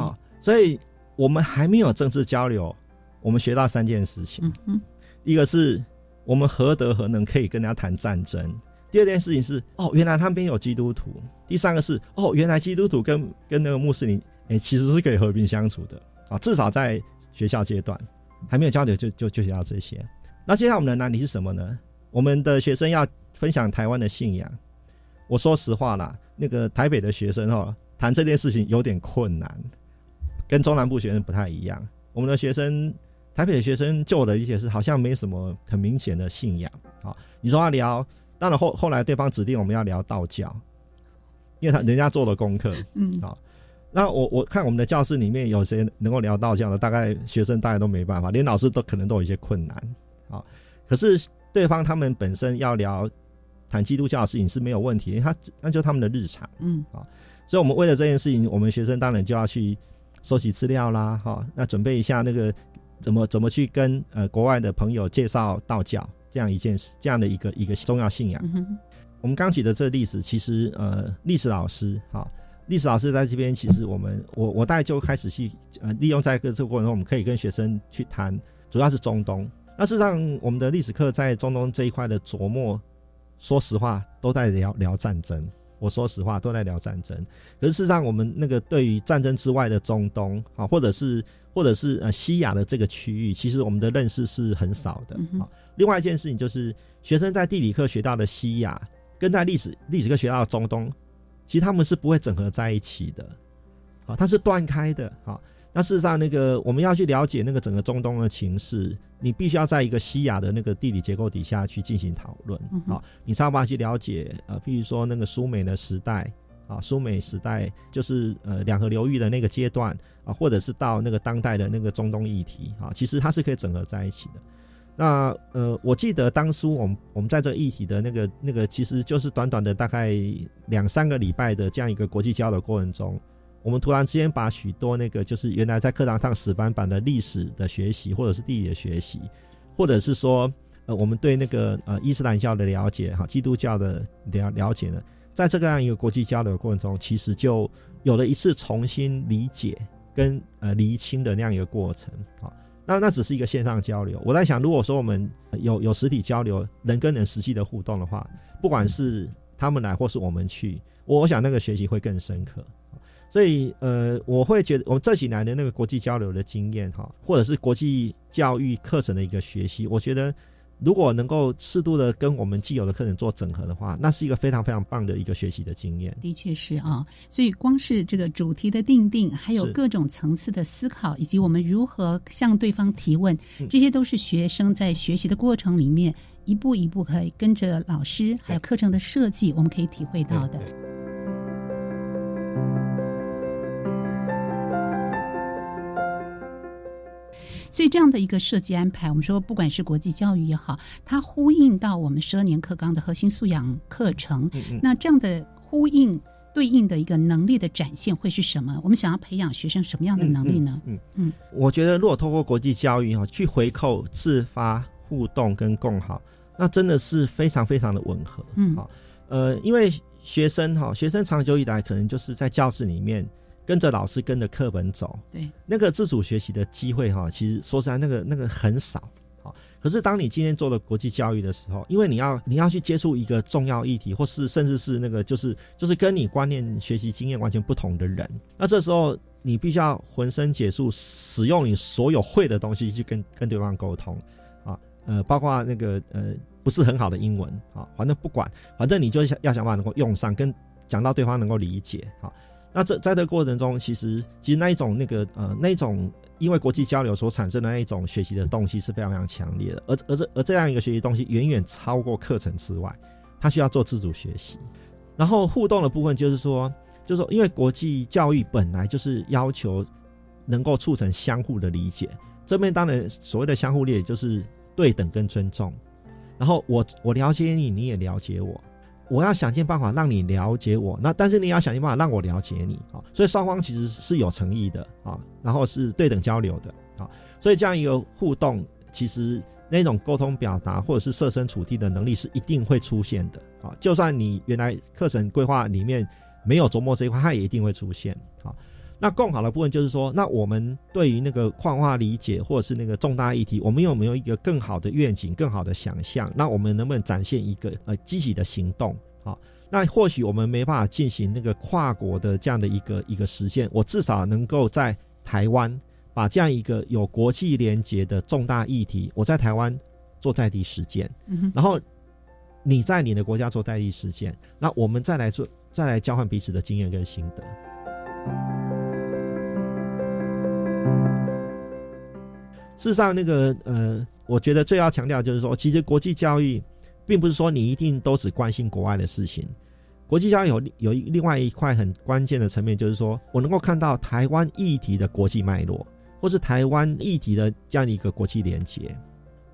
所以我们还没有政治交流，我们学到三件事情。嗯嗯，一个是我们何德何能可以跟人家谈战争；第二件事情是哦，原来他们边有基督徒；第三个是哦，原来基督徒跟跟那个穆斯林哎其实是可以和平相处的啊。至少在学校阶段还没有交流，就就就学到这些。那接下来我们的难题是什么呢？我们的学生要分享台湾的信仰。我说实话啦，那个台北的学生哦，谈这件事情有点困难。跟中南部学生不太一样，我们的学生，台北的学生，就我的理解是，好像没什么很明显的信仰啊。你说要聊，当然后后来对方指定我们要聊道教，因为他人家做了功课，嗯，啊，那我我看我们的教室里面有谁能够聊道教的，大概学生大概都没办法，连老师都可能都有一些困难啊。可是对方他们本身要聊谈基督教的事情是没有问题，因为他那就他们的日常，嗯，啊，所以我们为了这件事情，我们学生当然就要去。收集资料啦，哈，那准备一下那个怎么怎么去跟呃国外的朋友介绍道教这样一件事，这样的一个一个重要信仰。我们刚举的这个例子，其实呃历史老师哈，历史老师在这边，其实我们我我大概就开始去呃利用在这个过程中，我们可以跟学生去谈，主要是中东。那事实上，我们的历史课在中东这一块的琢磨，说实话都在聊聊战争。我说实话，都在聊战争。可是事实上，我们那个对于战争之外的中东啊，或者是或者是呃西亚的这个区域，其实我们的认识是很少的啊。另外一件事情就是，学生在地理课学到的西亚，跟在历史历史课学到的中东，其实他们是不会整合在一起的，啊，它是断开的啊。那事实上，那个我们要去了解那个整个中东的情势，你必须要在一个西亚的那个地理结构底下去进行讨论，好，你才有办法去了解，呃，譬如说那个苏美的时代，啊，苏美时代就是呃两河流域的那个阶段，啊，或者是到那个当代的那个中东议题，啊，其实它是可以整合在一起的。那呃，我记得当初我们我们在这个议题的那个那个，其实就是短短的大概两三个礼拜的这样一个国际交流过程中。我们突然之间把许多那个就是原来在课堂上死板板的历史的学习，或者是地理的学习，或者是说呃我们对那个呃伊斯兰教的了解哈，基督教的了了解呢，在这个样一个国际交流过程中，其实就有了一次重新理解跟呃厘清的那样一个过程啊。那那只是一个线上交流。我在想，如果说我们有有实体交流，人跟人实际的互动的话，不管是他们来或是我们去，我想那个学习会更深刻。所以，呃，我会觉得我们这几年的那个国际交流的经验，哈，或者是国际教育课程的一个学习，我觉得如果能够适度的跟我们既有的课程做整合的话，那是一个非常非常棒的一个学习的经验。的确是啊，所以光是这个主题的定定，还有各种层次的思考，以及我们如何向对方提问，这些都是学生在学习的过程里面一步一步可以跟着老师还有课程的设计，我们可以体会到的。所以这样的一个设计安排，我们说不管是国际教育也好，它呼应到我们十二年课纲的核心素养课程。那这样的呼应对应的一个能力的展现会是什么？我们想要培养学生什么样的能力呢？嗯嗯，我觉得如果透过国际教育哈，去回扣自发互动跟共好，那真的是非常非常的吻合。嗯，好，呃，因为学生哈，学生长久以来可能就是在教室里面。跟着老师，跟着课本走，对那个自主学习的机会哈，其实说实在，那个那个很少。好，可是当你今天做了国际教育的时候，因为你要你要去接触一个重要议题，或是甚至是那个就是就是跟你观念、学习经验完全不同的人，那这时候你必须要浑身解数，使用你所有会的东西去跟跟对方沟通啊，呃，包括那个呃不是很好的英文啊，反正不管，反正你就想要想办法能够用上，跟讲到对方能够理解啊。那这在这过程中，其实其实那一种那个呃那一种因为国际交流所产生的那一种学习的动机是非常非常强烈的，而而这而这样一个学习东西远远超过课程之外，他需要做自主学习。然后互动的部分就是说，就是说因为国际教育本来就是要求能够促成相互的理解，这边当然所谓的相互理解就是对等跟尊重。然后我我了解你，你也了解我。我要想尽办法让你了解我，那但是你要想尽办法让我了解你啊，所以双方其实是有诚意的啊，然后是对等交流的啊，所以这样一个互动，其实那种沟通表达或者是设身处地的能力是一定会出现的啊，就算你原来课程规划里面没有琢磨这一块，它也一定会出现啊。那更好的部分就是说，那我们对于那个矿化理解或者是那个重大议题，我们有没有一个更好的愿景、更好的想象？那我们能不能展现一个呃积极的行动？好，那或许我们没办法进行那个跨国的这样的一个一个实现，我至少能够在台湾把这样一个有国际连结的重大议题，我在台湾做在地实践，然后你在你的国家做在地实践，那我们再来做，再来交换彼此的经验跟心得。事实上，那个呃，我觉得最要强调就是说，其实国际教育，并不是说你一定都只关心国外的事情。国际教育有有另外一块很关键的层面，就是说我能够看到台湾议题的国际脉络，或是台湾议题的这样一个国际连接，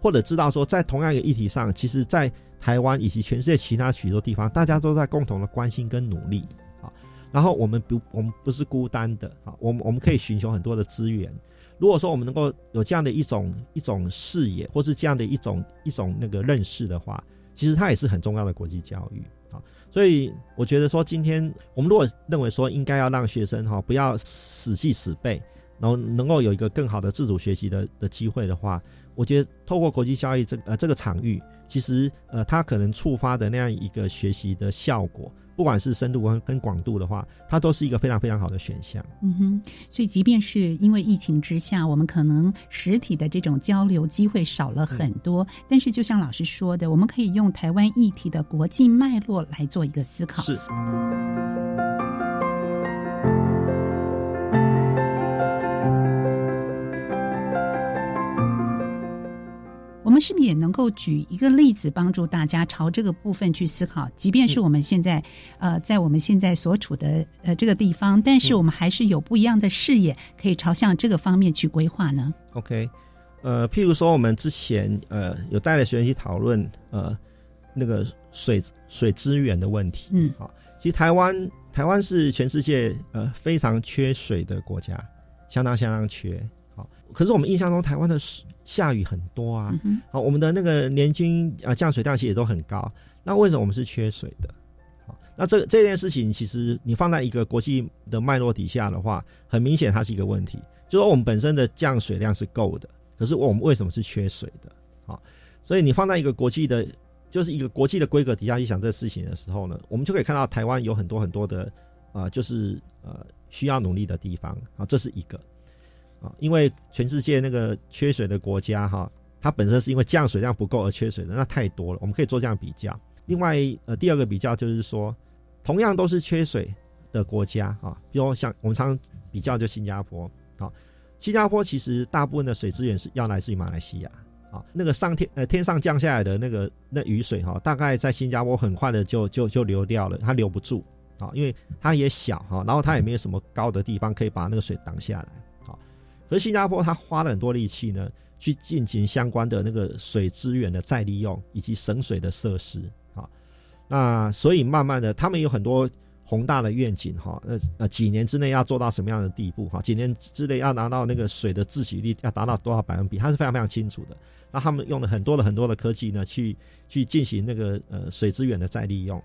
或者知道说在同样一个议题上，其实，在台湾以及全世界其他许多地方，大家都在共同的关心跟努力啊。然后我们不，我们不是孤单的啊，我们我们可以寻求很多的资源。如果说我们能够有这样的一种一种视野，或是这样的一种一种那个认识的话，其实它也是很重要的国际教育啊。所以我觉得说，今天我们如果认为说应该要让学生哈不要死记死背，然后能够有一个更好的自主学习的的机会的话，我觉得透过国际教育这呃这个场域，其实呃它可能触发的那样一个学习的效果。不管是深度跟跟广度的话，它都是一个非常非常好的选项。嗯哼，所以即便是因为疫情之下，我们可能实体的这种交流机会少了很多，但是就像老师说的，我们可以用台湾议题的国际脉络来做一个思考。是。们是不是也能够举一个例子，帮助大家朝这个部分去思考？即便是我们现在，呃，在我们现在所处的呃这个地方，但是我们还是有不一样的视野，可以朝向这个方面去规划呢？OK，呃，譬如说我们之前呃有带了学员去讨论呃那个水水资源的问题，嗯，好，其实台湾台湾是全世界呃非常缺水的国家，相当相当缺。好，可是我们印象中台湾的。下雨很多啊，好，我们的那个年均啊降水量其实也都很高。那为什么我们是缺水的？好，那这这件事情其实你放在一个国际的脉络底下的话，很明显它是一个问题。就说我们本身的降水量是够的，可是我们为什么是缺水的？好，所以你放在一个国际的，就是一个国际的规格底下去想这事情的时候呢，我们就可以看到台湾有很多很多的啊，就是呃需要努力的地方啊，这是一个。因为全世界那个缺水的国家哈，它本身是因为降水量不够而缺水的，那太多了。我们可以做这样比较。另外，呃，第二个比较就是说，同样都是缺水的国家啊，比如像我们常比较就新加坡啊，新加坡其实大部分的水资源是要来自于马来西亚啊，那个上天呃天上降下来的那个那雨水哈，大概在新加坡很快的就就就流掉了，它留不住啊，因为它也小哈，然后它也没有什么高的地方可以把那个水挡下来。可是新加坡，他花了很多力气呢，去进行相关的那个水资源的再利用以及省水的设施啊。那所以慢慢的，他们有很多宏大的愿景哈。呃呃，几年之内要做到什么样的地步哈？几年之内要拿到那个水的自给率要达到多少百分比，他是非常非常清楚的。那他们用了很多的很多的科技呢，去去进行那个呃水资源的再利用，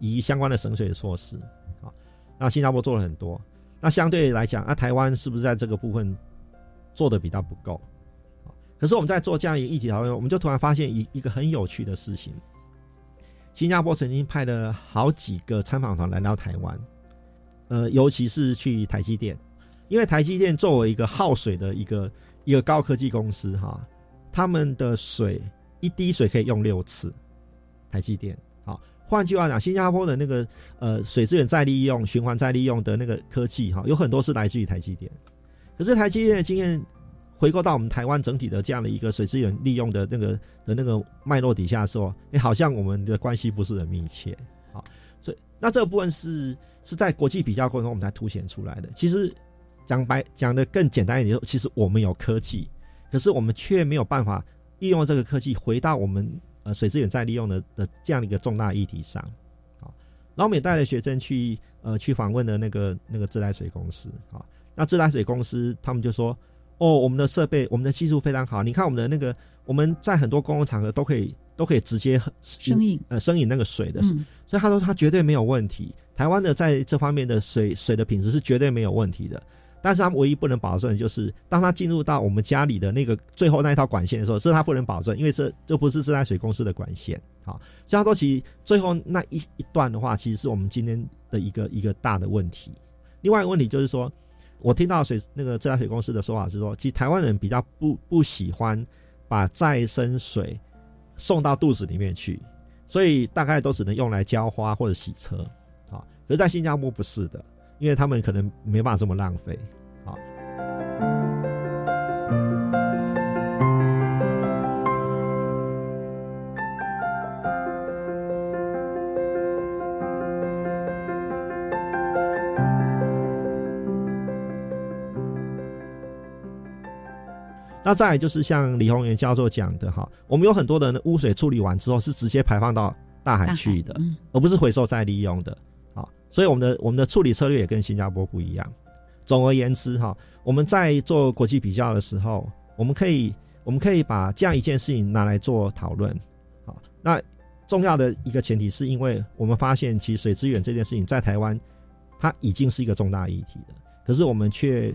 以及相关的省水的措施啊。那新加坡做了很多。那相对来讲，啊，台湾是不是在这个部分做的比较不够？可是我们在做这样一个议题讨论，我们就突然发现一一个很有趣的事情。新加坡曾经派了好几个参访团来到台湾，呃，尤其是去台积电，因为台积电作为一个耗水的一个一个高科技公司哈，他们的水一滴水可以用六次。台积电，换句话讲，新加坡的那个呃水资源再利用、循环再利用的那个科技哈，有很多是来自于台积电。可是台积电的经验回购到我们台湾整体的这样的一个水资源利用的那个的那个脉络底下说，哎，好像我们的关系不是很密切，好，所以那这个部分是是在国际比较过程中我们才凸显出来的。其实讲白讲的更简单一点，其实我们有科技，可是我们却没有办法利用这个科技回到我们。呃，水资源再利用的的这样的一个重大议题上，啊，然后我们也带着学生去呃去访问的那个那个自来水公司，啊，那自来水公司他们就说，哦，我们的设备，我们的技术非常好，你看我们的那个我们在很多公共场合都可以都可以直接生饮呃生饮那个水的，所以他说他绝对没有问题，台湾的在这方面的水水的品质是绝对没有问题的。但是他唯一不能保证的，就是当他进入到我们家里的那个最后那一套管线的时候，这他不能保证，因为这这不是自来水公司的管线，好，所以他说其最后那一一段的话，其实是我们今天的一个一个大的问题。另外一个问题就是说，我听到水那个自来水公司的说法是说，其实台湾人比较不不喜欢把再生水送到肚子里面去，所以大概都只能用来浇花或者洗车，啊，可是在新加坡不是的。因为他们可能没办法这么浪费，好。那再来就是像李宏源教授讲的哈，我们有很多的污水处理完之后是直接排放到大海去的，而不是回收再利用的。啊所以我们的我们的处理策略也跟新加坡不一样。总而言之，哈，我们在做国际比较的时候，我们可以我们可以把这样一件事情拿来做讨论。好，那重要的一个前提是因为我们发现，其实水资源这件事情在台湾，它已经是一个重大议题了。可是我们却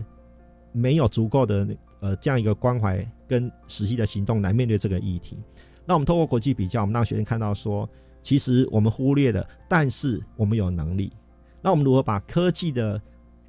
没有足够的呃这样一个关怀跟实际的行动来面对这个议题。那我们通过国际比较，我们让学生看到说，其实我们忽略了，但是我们有能力。那我们如何把科技的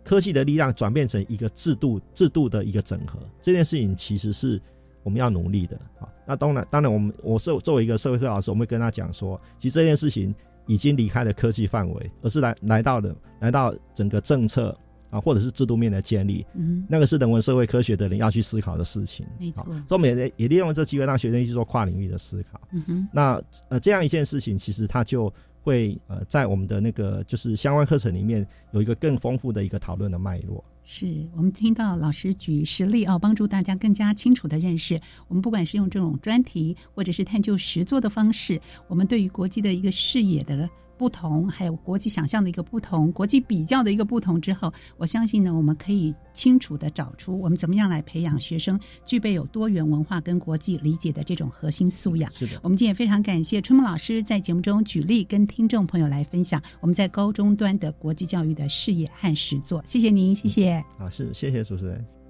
科技的力量转变成一个制度制度的一个整合？这件事情其实是我们要努力的啊。那当然，当然，我们我是作为一个社会课老师，我们会跟他讲说，其实这件事情已经离开了科技范围，而是来来到了来到整个政策啊，或者是制度面的建立。嗯，那个是人文社会科学的人要去思考的事情。没错，所以我们也也利用这机会让学生去做跨领域的思考。嗯哼，那呃这样一件事情，其实它就。会呃，在我们的那个就是相关课程里面有一个更丰富的一个讨论的脉络。是我们听到老师举实例啊，帮助大家更加清楚的认识。我们不管是用这种专题，或者是探究实作的方式，我们对于国际的一个视野的。不同，还有国际想象的一个不同，国际比较的一个不同之后，我相信呢，我们可以清楚的找出我们怎么样来培养学生具备有多元文化跟国际理解的这种核心素养。是的，我们今天也非常感谢春梦老师在节目中举例跟听众朋友来分享我们在高中端的国际教育的视野和实作。谢谢您，谢谢。好，是谢谢主持人。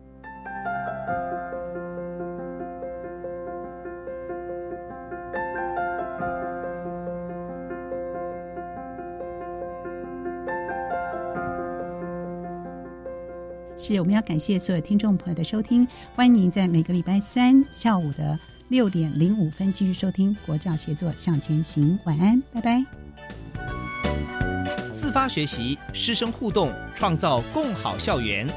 是，我们要感谢所有听众朋友的收听，欢迎您在每个礼拜三下午的六点零五分继续收听《国教协作向前行》。晚安，拜拜。自发学习，师生互动，创造共好校园。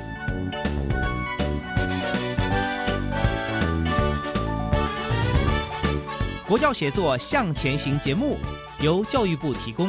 国教协作向前行节目由教育部提供。